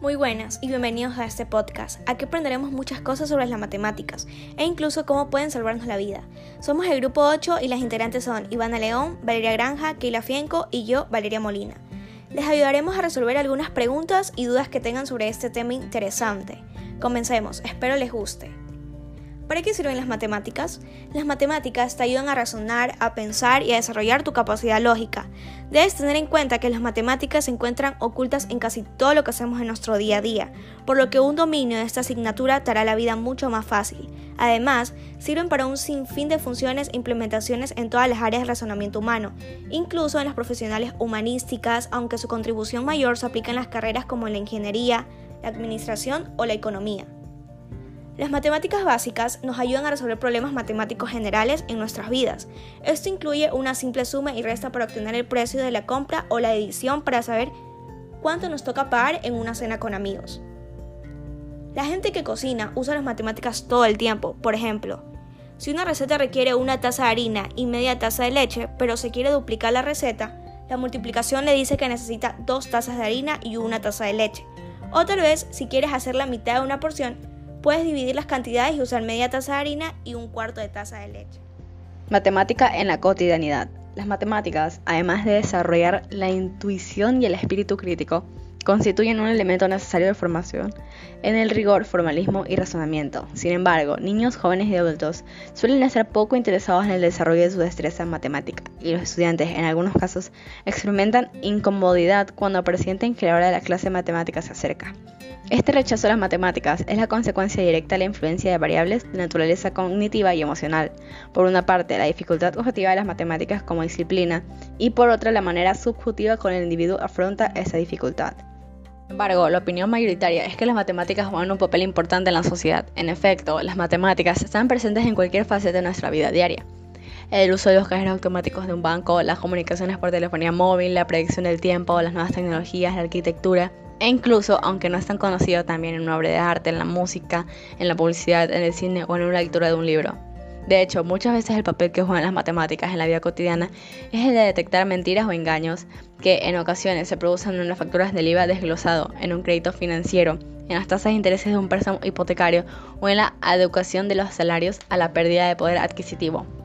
Muy buenas y bienvenidos a este podcast. Aquí aprenderemos muchas cosas sobre las matemáticas e incluso cómo pueden salvarnos la vida. Somos el grupo 8 y las integrantes son Ivana León, Valeria Granja, Keila Fienco y yo, Valeria Molina. Les ayudaremos a resolver algunas preguntas y dudas que tengan sobre este tema interesante. Comencemos, espero les guste. ¿Para qué sirven las matemáticas? Las matemáticas te ayudan a razonar, a pensar y a desarrollar tu capacidad lógica. Debes tener en cuenta que las matemáticas se encuentran ocultas en casi todo lo que hacemos en nuestro día a día, por lo que un dominio de esta asignatura te hará la vida mucho más fácil. Además, sirven para un sinfín de funciones e implementaciones en todas las áreas del razonamiento humano, incluso en las profesionales humanísticas, aunque su contribución mayor se aplica en las carreras como la ingeniería, la administración o la economía. Las matemáticas básicas nos ayudan a resolver problemas matemáticos generales en nuestras vidas. Esto incluye una simple suma y resta para obtener el precio de la compra o la edición para saber cuánto nos toca pagar en una cena con amigos. La gente que cocina usa las matemáticas todo el tiempo. Por ejemplo, si una receta requiere una taza de harina y media taza de leche, pero se quiere duplicar la receta, la multiplicación le dice que necesita dos tazas de harina y una taza de leche. O tal vez, si quieres hacer la mitad de una porción, Puedes dividir las cantidades y usar media taza de harina y un cuarto de taza de leche. Matemática en la cotidianidad. Las matemáticas, además de desarrollar la intuición y el espíritu crítico, constituyen un elemento necesario de formación en el rigor, formalismo y razonamiento. Sin embargo, niños, jóvenes y adultos suelen estar poco interesados en el desarrollo de su destreza en matemática y los estudiantes, en algunos casos, experimentan incomodidad cuando presienten que la hora de la clase de matemáticas se acerca. Este rechazo a las matemáticas es la consecuencia directa de la influencia de variables de naturaleza cognitiva y emocional. Por una parte, la dificultad objetiva de las matemáticas como disciplina y por otra, la manera subjetiva con el individuo afronta esa dificultad. Sin embargo, la opinión mayoritaria es que las matemáticas juegan un papel importante en la sociedad. En efecto, las matemáticas están presentes en cualquier faceta de nuestra vida diaria. El uso de los cajeros automáticos de un banco, las comunicaciones por telefonía móvil, la predicción del tiempo, las nuevas tecnologías, la arquitectura, e incluso, aunque no es tan conocido, también en una obra de arte, en la música, en la publicidad, en el cine o en una lectura de un libro. De hecho, muchas veces el papel que juegan las matemáticas en la vida cotidiana es el de detectar mentiras o engaños que en ocasiones se producen en las facturas del IVA desglosado, en un crédito financiero, en las tasas de intereses de un préstamo hipotecario o en la adecuación de los salarios a la pérdida de poder adquisitivo.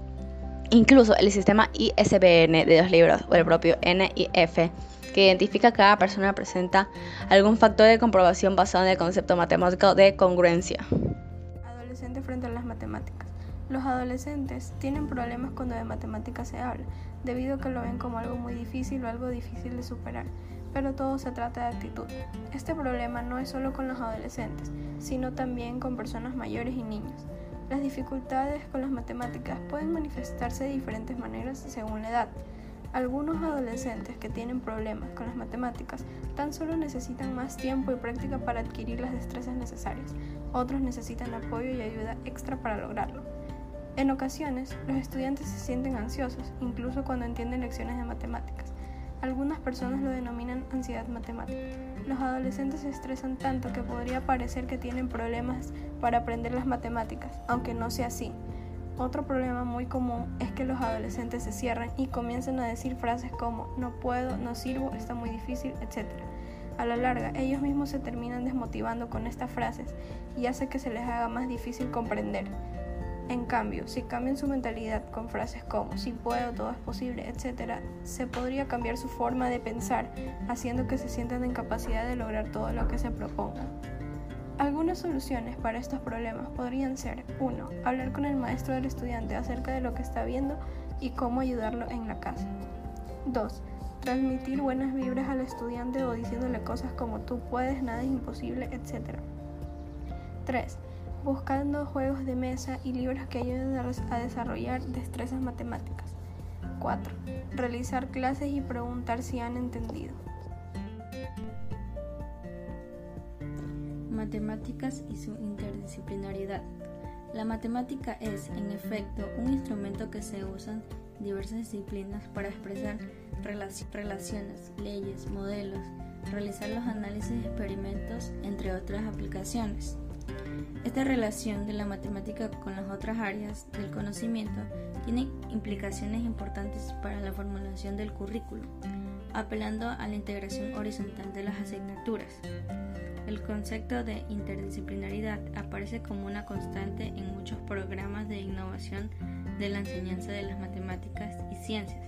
Incluso el sistema ISBN de los libros o el propio NIF que identifica que cada persona presenta algún factor de comprobación basado en el concepto matemático de congruencia. Adolescente frente a las matemáticas. Los adolescentes tienen problemas cuando de matemáticas se habla, debido a que lo ven como algo muy difícil o algo difícil de superar, pero todo se trata de actitud. Este problema no es solo con los adolescentes, sino también con personas mayores y niños. Las dificultades con las matemáticas pueden manifestarse de diferentes maneras según la edad. Algunos adolescentes que tienen problemas con las matemáticas tan solo necesitan más tiempo y práctica para adquirir las destrezas necesarias. Otros necesitan apoyo y ayuda extra para lograrlo. En ocasiones, los estudiantes se sienten ansiosos, incluso cuando entienden lecciones de matemáticas. Algunas personas lo denominan ansiedad matemática. Los adolescentes se estresan tanto que podría parecer que tienen problemas para aprender las matemáticas, aunque no sea así. Otro problema muy común es que los adolescentes se cierran y comienzan a decir frases como no puedo, no sirvo, está muy difícil, etc. A la larga, ellos mismos se terminan desmotivando con estas frases y hace que se les haga más difícil comprender. En cambio, si cambian su mentalidad con frases como si puedo, todo es posible, etc., se podría cambiar su forma de pensar, haciendo que se sientan en capacidad de lograr todo lo que se propongan. Algunas soluciones para estos problemas podrían ser 1. Hablar con el maestro del estudiante acerca de lo que está viendo y cómo ayudarlo en la casa. 2. Transmitir buenas vibras al estudiante o diciéndole cosas como tú puedes, nada es imposible, etc. 3. Buscando juegos de mesa y libros que ayuden a desarrollar destrezas matemáticas. 4. Realizar clases y preguntar si han entendido. matemáticas y su interdisciplinariedad. La matemática es, en efecto, un instrumento que se usa en diversas disciplinas para expresar relaciones, leyes, modelos, realizar los análisis de experimentos, entre otras aplicaciones. Esta relación de la matemática con las otras áreas del conocimiento tiene implicaciones importantes para la formulación del currículo, apelando a la integración horizontal de las asignaturas. El concepto de interdisciplinaridad aparece como una constante en muchos programas de innovación de la enseñanza de las matemáticas y ciencias.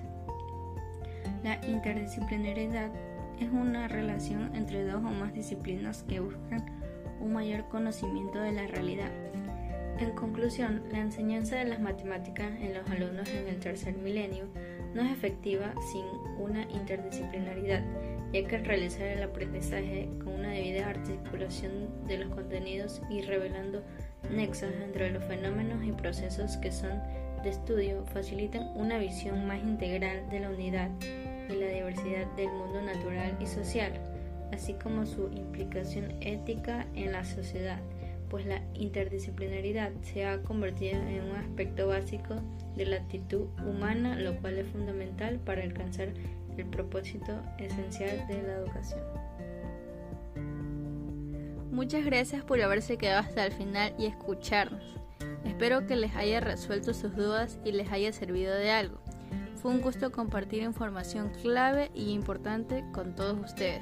La interdisciplinaridad es una relación entre dos o más disciplinas que buscan un mayor conocimiento de la realidad. En conclusión, la enseñanza de las matemáticas en los alumnos en el tercer milenio no es efectiva sin una interdisciplinaridad, ya que realizar el aprendizaje con una debida articulación de los contenidos y revelando nexos entre los fenómenos y procesos que son de estudio facilitan una visión más integral de la unidad y la diversidad del mundo natural y social, así como su implicación ética en la sociedad, pues la interdisciplinaridad se ha convertido en un aspecto básico de la actitud humana, lo cual es fundamental para alcanzar el propósito esencial de la educación. Muchas gracias por haberse quedado hasta el final y escucharnos. Espero que les haya resuelto sus dudas y les haya servido de algo. Fue un gusto compartir información clave y importante con todos ustedes.